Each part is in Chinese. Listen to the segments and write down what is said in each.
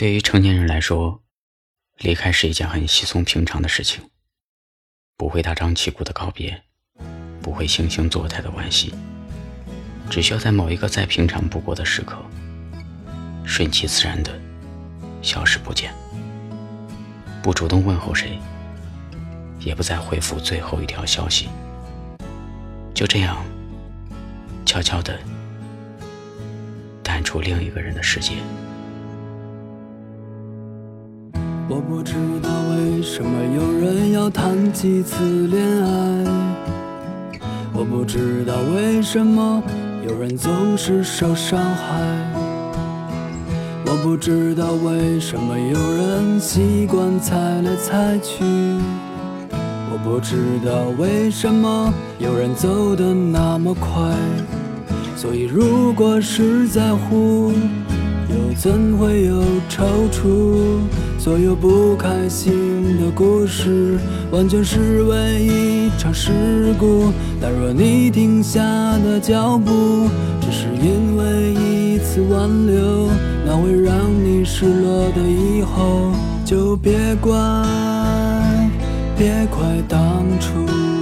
对于成年人来说，离开是一件很稀松平常的事情，不会大张旗鼓的告别，不会惺惺作态的惋惜，只需要在某一个再平常不过的时刻，顺其自然的消失不见，不主动问候谁，也不再回复最后一条消息，就这样悄悄的淡出另一个人的世界。我不知道为什么有人要谈几次恋爱，我不知道为什么有人总是受伤害，我不知道为什么有人习惯猜来猜去，我不知道为什么有人走得那么快，所以如果是在乎，又怎会有踌躇？所有不开心的故事，完全是为一场事故。但若你停下的脚步，只是因为一次挽留，那会让你失落的以后，就别怪，别怪当初。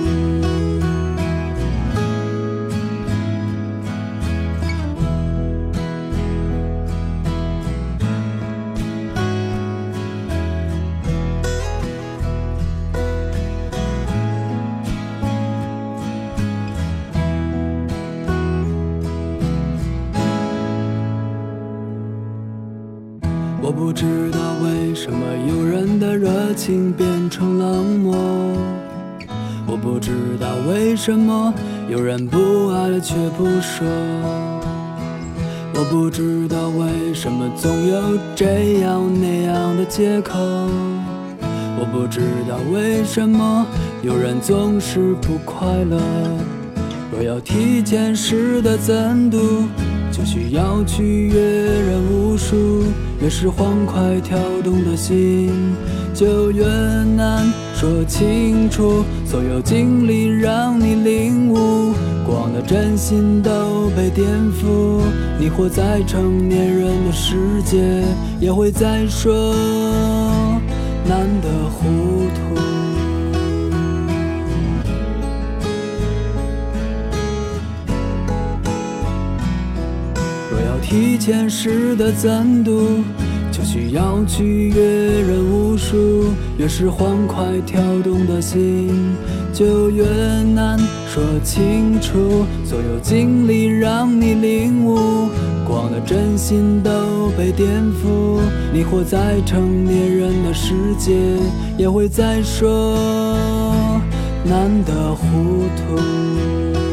我不知道为什么有人的热情变成冷漠，我不知道为什么有人不爱了却不说，我不知道为什么总有这样那样的借口，我不知道为什么有人总是不快乐。若要提前识得怎度，就需要去阅人无数。越是欢快跳动的心，就越难说清楚。所有经历让你领悟，过往的真心都被颠覆。你活在成年人的世界，也会再说难得糊涂。提前时的赞度，就需要去阅人无数。越是欢快跳动的心，就越难说清楚。所有经历让你领悟，过往的真心都被颠覆。你活在成年人的世界，也会再说难得糊涂。